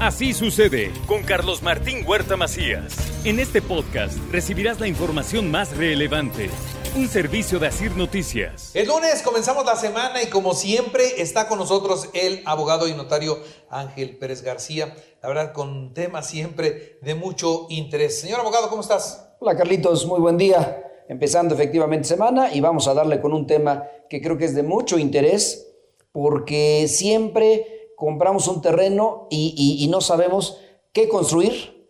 Así sucede con Carlos Martín Huerta Macías. En este podcast recibirás la información más relevante. Un servicio de Asir Noticias. El lunes comenzamos la semana y como siempre está con nosotros el abogado y notario Ángel Pérez García. La verdad, con temas siempre de mucho interés. Señor abogado, ¿cómo estás? Hola Carlitos, muy buen día. Empezando efectivamente semana y vamos a darle con un tema que creo que es de mucho interés porque siempre compramos un terreno y, y, y no sabemos qué construir,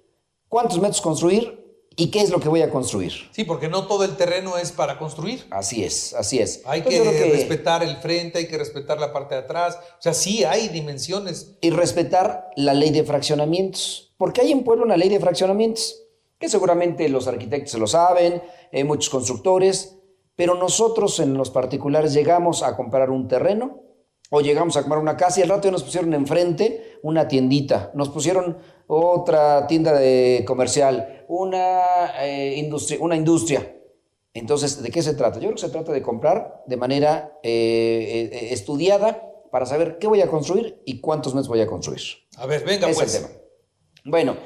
cuántos metros construir y qué es lo que voy a construir. Sí, porque no todo el terreno es para construir. Así es, así es. Hay que, que- respetar el frente, hay que respetar la parte de atrás. O sea, sí hay dimensiones. y respetar la ley de fraccionamientos, porque hay en Puebla una ley de fraccionamientos, que seguramente los arquitectos lo saben, eh, muchos constructores, pero nosotros en los particulares llegamos a comprar un terreno o llegamos a comprar una casa y al rato ya nos pusieron enfrente una tiendita, nos pusieron otra tienda de comercial, una, eh, industria, una industria. Entonces, ¿de qué se trata? Yo creo que se trata de comprar de manera eh, eh, estudiada para saber qué voy a construir y cuántos metros voy a construir. A ver, venga Es pues. el tema. Bueno,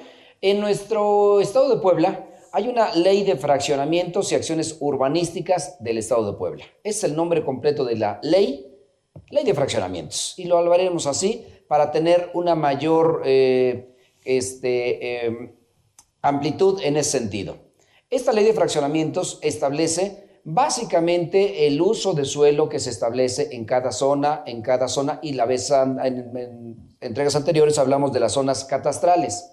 en nuestro estado de Puebla hay una ley de fraccionamientos y acciones urbanísticas del estado de Puebla. Es el nombre completo de la ley, ley de fraccionamientos. Y lo hablaremos así para tener una mayor eh, este, eh, amplitud en ese sentido. Esta ley de fraccionamientos establece básicamente el uso de suelo que se establece en cada zona, en cada zona, y la vez en entregas anteriores hablamos de las zonas catastrales.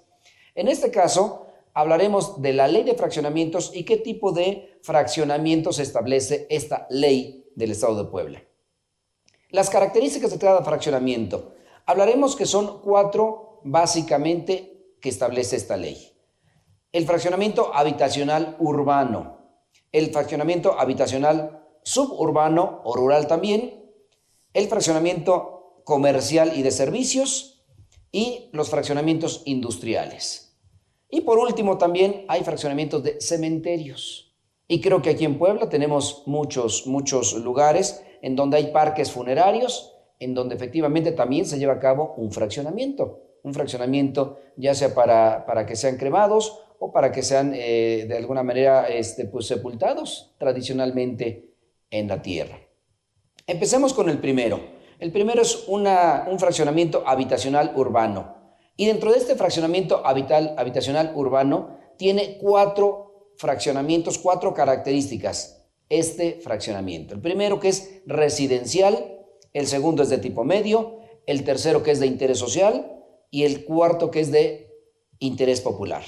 En este caso, hablaremos de la ley de fraccionamientos y qué tipo de fraccionamientos establece esta ley del Estado de Puebla. Las características de cada fraccionamiento. Hablaremos que son cuatro básicamente que establece esta ley. El fraccionamiento habitacional urbano, el fraccionamiento habitacional suburbano o rural también, el fraccionamiento comercial y de servicios y los fraccionamientos industriales. Y por último también hay fraccionamientos de cementerios. Y creo que aquí en Puebla tenemos muchos, muchos lugares en donde hay parques funerarios, en donde efectivamente también se lleva a cabo un fraccionamiento. Un fraccionamiento ya sea para, para que sean cremados o para que sean eh, de alguna manera este, pues, sepultados tradicionalmente en la tierra. Empecemos con el primero. El primero es una- un fraccionamiento habitacional urbano. Y dentro de este fraccionamiento habital- habitacional urbano tiene cuatro fraccionamientos, cuatro características. Este fraccionamiento. El primero que es residencial, el segundo es de tipo medio, el tercero que es de interés social y el cuarto que es de interés popular.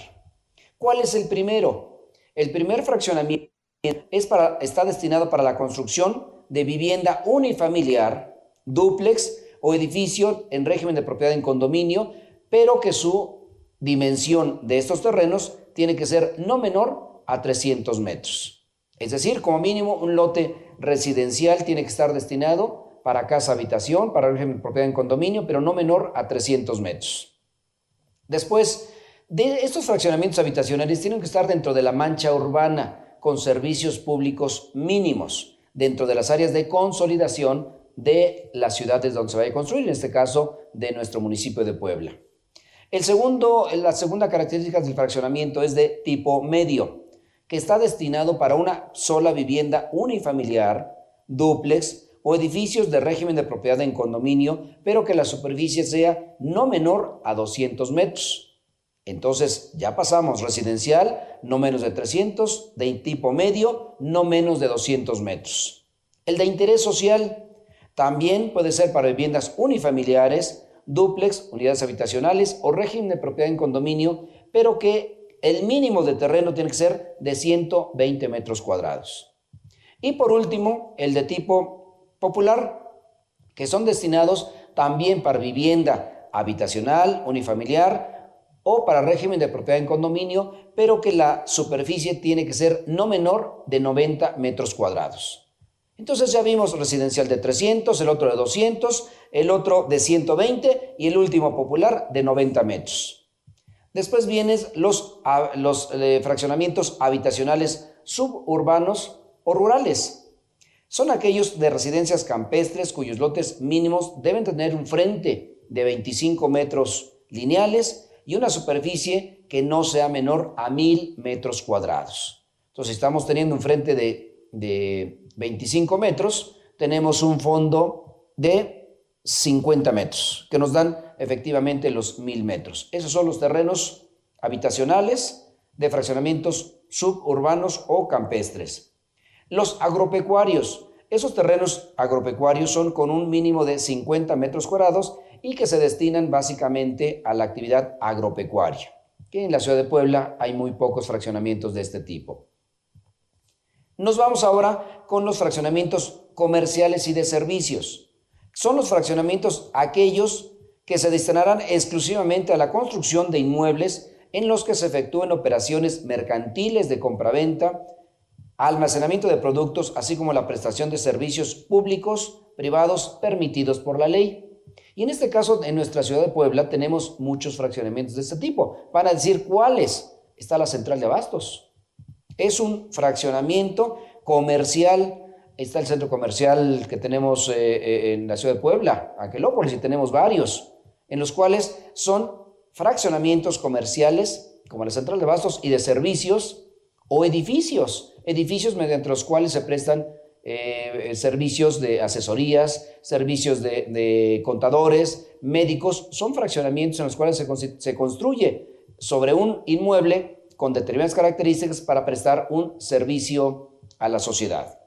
¿Cuál es el primero? El primer fraccionamiento es para, está destinado para la construcción de vivienda unifamiliar, dúplex o edificio en régimen de propiedad en condominio, pero que su dimensión de estos terrenos tiene que ser no menor a 300 metros. Es decir, como mínimo un lote residencial tiene que estar destinado para casa habitación, para régimen propiedad en condominio, pero no menor a 300 metros. Después, de estos fraccionamientos habitacionales tienen que estar dentro de la mancha urbana con servicios públicos mínimos dentro de las áreas de consolidación de las ciudades donde se vaya a construir, en este caso de nuestro municipio de Puebla. El segundo, la segunda característica del fraccionamiento es de tipo medio, que está destinado para una sola vivienda unifamiliar, dúplex o edificios de régimen de propiedad en condominio, pero que la superficie sea no menor a 200 metros. Entonces ya pasamos residencial, no menos de 300, de tipo medio, no menos de 200 metros. El de interés social también puede ser para viviendas unifamiliares, dúplex, unidades habitacionales o régimen de propiedad en condominio, pero que el mínimo de terreno tiene que ser de 120 metros cuadrados. Y por último, el de tipo popular, que son destinados también para vivienda habitacional, unifamiliar o para régimen de propiedad en condominio, pero que la superficie tiene que ser no menor de 90 metros cuadrados. Entonces ya vimos residencial de 300, el otro de 200, el otro de 120 y el último popular de 90 metros. Después vienen los, eh, fraccionamientos habitacionales suburbanos o rurales. Son aquellos de residencias campestres cuyos lotes mínimos deben tener un frente de 25 metros lineales y una superficie que no sea menor a 1000 metros cuadrados. Entonces, estamos teniendo un frente de, de 25 metros, tenemos un fondo de 50 metros, que nos dan efectivamente los 1000 metros. Esos son los terrenos habitacionales de fraccionamientos suburbanos o campestres. Los agropecuarios. Esos terrenos agropecuarios son con un mínimo de 50 metros cuadrados y que se destinan básicamente a la actividad agropecuaria, que en la ciudad de Puebla hay muy pocos fraccionamientos de este tipo. Nos vamos ahora con los fraccionamientos comerciales y de servicios. Son los fraccionamientos aquellos que se destinarán exclusivamente a la construcción de inmuebles en los que se efectúen operaciones mercantiles de compraventa, almacenamiento de productos, así como la prestación de servicios públicos, privados, permitidos por la ley. Y en este caso, en nuestra ciudad de Puebla, tenemos muchos fraccionamientos de este tipo. Para decir cuáles, está la central de abastos. Es un fraccionamiento comercial. Está el centro comercial que tenemos eh, eh, en la ciudad de Puebla, Aquelópolis, y tenemos varios, en los cuales son fraccionamientos comerciales, como la central de abastos, y de servicios o edificios, edificios mediante los cuales se prestan eh, servicios de asesorías, servicios de, contadores, médicos, son fraccionamientos en los cuales se, construye sobre un inmueble con determinadas características para prestar un servicio a la sociedad.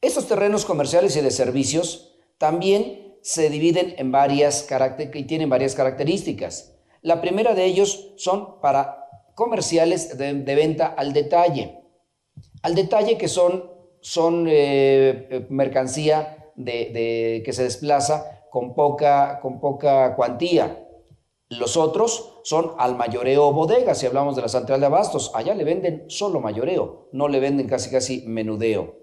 Estos terrenos comerciales y de servicios también se dividen en varias y tienen varias características. La primera de ellos son para comerciales de venta al detalle al detalle que son, son eh, eh, mercancía de, que se desplaza con poca, con poca cuantía. Los otros son al mayoreo bodega, si hablamos de la central de abastos. Allá le venden solo mayoreo, no le venden casi casi menudeo.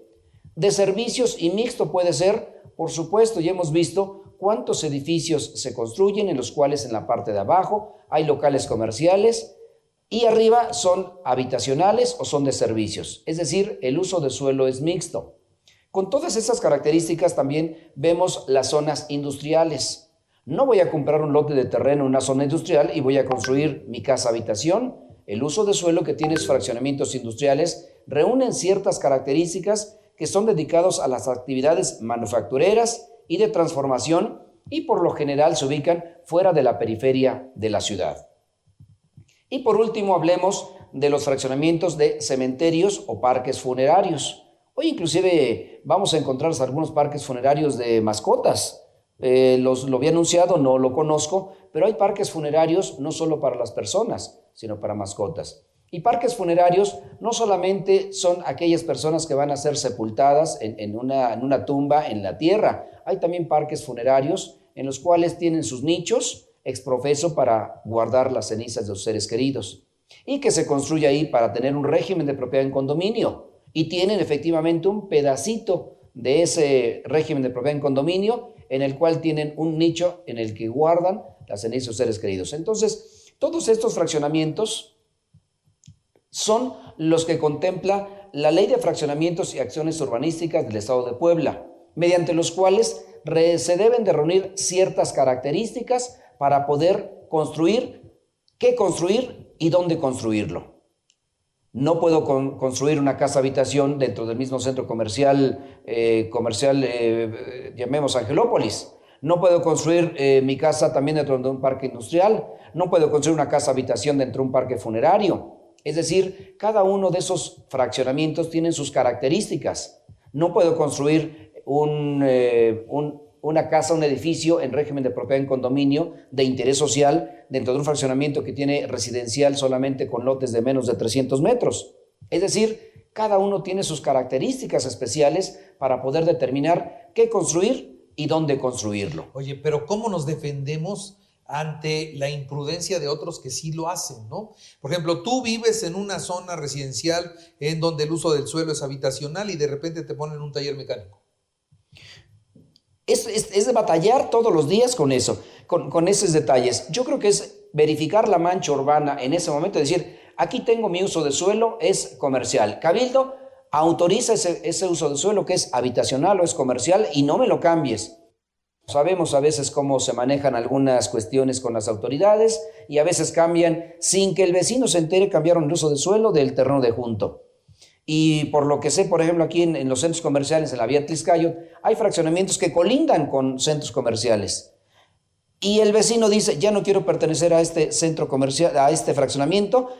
De servicios y mixto puede ser, por supuesto, ya hemos visto cuántos edificios se construyen en los cuales en la parte de abajo hay locales comerciales, y arriba son habitacionales o son de servicios, es decir, el uso de suelo es mixto. Con todas esas características también vemos las zonas industriales. No voy a comprar un lote de terreno en una zona industrial y voy a construir mi casa habitación. El uso de suelo que tiene fraccionamientos industriales reúnen ciertas características que son dedicados a las actividades manufactureras y de transformación y por lo general se ubican fuera de la periferia de la ciudad. Y por último, hablemos de los fraccionamientos de cementerios o parques funerarios. Hoy inclusive vamos a encontrar algunos parques funerarios de mascotas. Eh, los, lo había anunciado, no lo conozco, pero hay parques funerarios no solo para las personas, sino para mascotas. Y parques funerarios no solamente son aquellas personas que van a ser sepultadas en, una, en una tumba en la tierra, hay también parques funerarios en los cuales tienen sus nichos, exprofeso para guardar las cenizas de los seres queridos. Y que se construye ahí para tener un régimen de propiedad en condominio. Y tienen efectivamente un pedacito de ese régimen de propiedad en condominio en el cual tienen un nicho en el que guardan las cenizas de los seres queridos. Entonces, todos estos fraccionamientos son los que contempla la Ley de Fraccionamientos y Acciones Urbanísticas del Estado de Puebla, mediante los cuales se deben de reunir ciertas características para poder construir qué construir y dónde construirlo. No puedo construir una casa habitación dentro del mismo centro comercial, eh, comercial eh, llamemos Angelópolis. No puedo construir eh, mi casa también dentro de un parque industrial. No puedo construir una casa habitación dentro de un parque funerario. Es decir, cada uno de esos fraccionamientos tienen sus características. No puedo construir un una casa, un edificio en régimen de propiedad en condominio de interés social dentro de un fraccionamiento que tiene residencial solamente con lotes de menos de 300 metros. Es decir, cada uno tiene sus características especiales para poder determinar qué construir y dónde construirlo. Oye, pero ¿cómo nos defendemos ante la imprudencia de otros que sí lo hacen, ¿no? Por ejemplo, tú vives en una zona residencial en donde el uso del suelo es habitacional y de repente te ponen un taller mecánico. Es, es, de batallar todos los días con eso, con, con, esos detalles. Yo creo que es verificar la mancha urbana en ese momento, decir, aquí tengo mi uso de suelo, es comercial. Cabildo autoriza ese, ese uso de suelo que es habitacional o es comercial y no me lo cambies. Sabemos a veces cómo se manejan algunas cuestiones con las autoridades y a veces cambian sin que el vecino se entere, cambiaron el uso de suelo del terreno de junto. Y por lo que sé, por ejemplo, aquí en, los centros comerciales, en la vía Tliscayo, hay fraccionamientos que colindan con centros comerciales. Y el vecino dice, ya no quiero pertenecer a este centro comercial, a este fraccionamiento,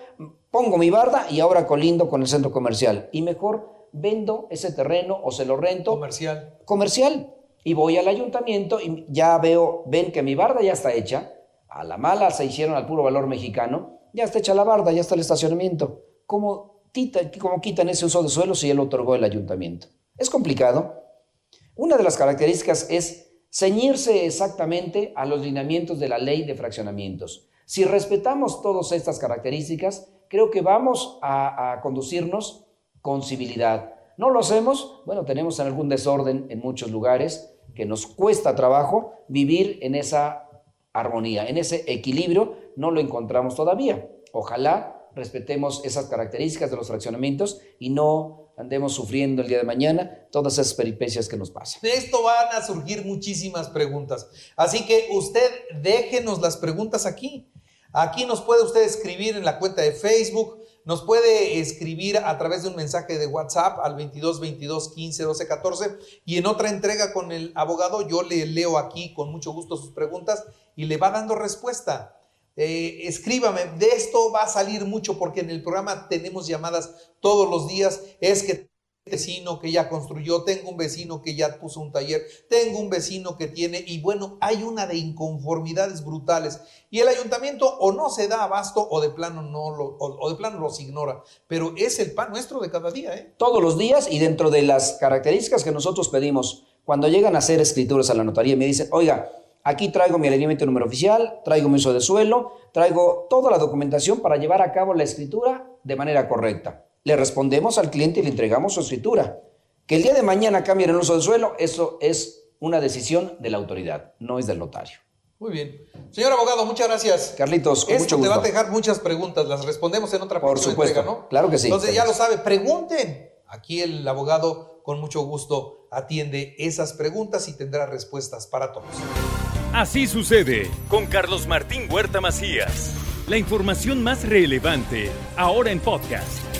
pongo mi barda y ahora colindo con el centro comercial. Y mejor vendo ese terreno o se lo rento. Comercial. Comercial y voy al ayuntamiento y ya veo, ven que mi barda ya está hecha, a la mala se hicieron al puro valor mexicano, ya está hecha la barda, ya está el estacionamiento. ¿Cómo, cómo quitan ese uso de suelo si ya lo otorgó el ayuntamiento? Es complicado. Una de las características es ceñirse exactamente a los lineamientos de la ley de fraccionamientos. Si respetamos todas estas características, creo que vamos a, a conducirnos con civilidad. No lo hacemos, bueno, tenemos algún desorden en muchos lugares que nos cuesta trabajo vivir en esa armonía, en ese equilibrio, no lo encontramos todavía. Ojalá respetemos esas características de los fraccionamientos y no andemos sufriendo el día de mañana todas esas peripecias que nos pasan. De esto van a surgir muchísimas preguntas. Así que usted déjenos las preguntas aquí. Aquí nos puede usted escribir en la cuenta de Facebook, nos puede escribir a través de un mensaje de WhatsApp al 22 22 15 12 14 y en otra entrega con el abogado yo le leo aquí con mucho gusto sus preguntas y le va dando respuesta. Eh, escríbame, de esto va a salir mucho porque en el programa tenemos llamadas todos los días. Es que vecino que ya construyó, tengo un vecino que ya puso un taller, tengo un vecino que tiene, y bueno, hay una de inconformidades brutales. Y el ayuntamiento o no se da abasto o de plano no lo, o, de plano los ignora. Pero es el pan nuestro de cada día, ¿eh? Todos los días y dentro de las características que nosotros pedimos, cuando llegan a hacer escrituras a la notaría, me dicen, oiga, aquí traigo mi alineamiento número oficial, traigo mi uso de suelo, traigo toda la documentación para llevar a cabo la escritura de manera correcta le respondemos al cliente y le entregamos su escritura. Que el día de mañana cambien el uso del suelo, eso es una decisión de la autoridad, no es del notario. Muy bien. Señor abogado, muchas gracias. Carlitos, con Esto te va a dejar muchas preguntas, las respondemos en otra Por supuesto, ¿no? Claro que sí. Entonces ya lo sabe, pregunten. Aquí el abogado con mucho gusto atiende esas preguntas y tendrá respuestas para todos. Así sucede con Carlos Martín Huerta Macías. La información más relevante ahora en podcast.